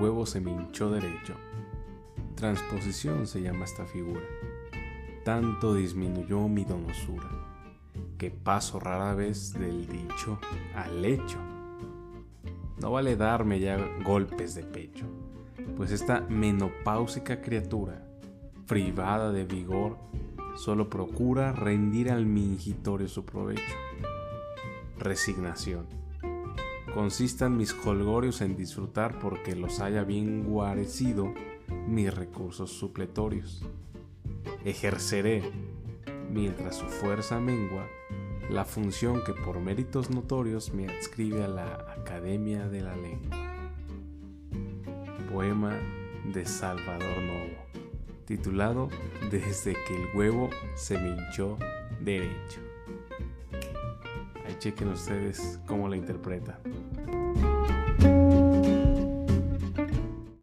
huevo se me hinchó derecho. Transposición se llama esta figura. Tanto disminuyó mi donosura, que paso rara vez del dicho al hecho. No vale darme ya golpes de pecho, pues esta menopáusica criatura, privada de vigor, solo procura rendir al mingitorio su provecho. Resignación. Consistan mis holgorios en disfrutar porque los haya bien guarecido mis recursos supletorios. Ejerceré, mientras su fuerza mengua, la función que por méritos notorios me adscribe a la Academia de la Lengua. Poema de Salvador Novo, titulado Desde que el huevo se me hinchó derecho. Chequen ustedes cómo la interpretan.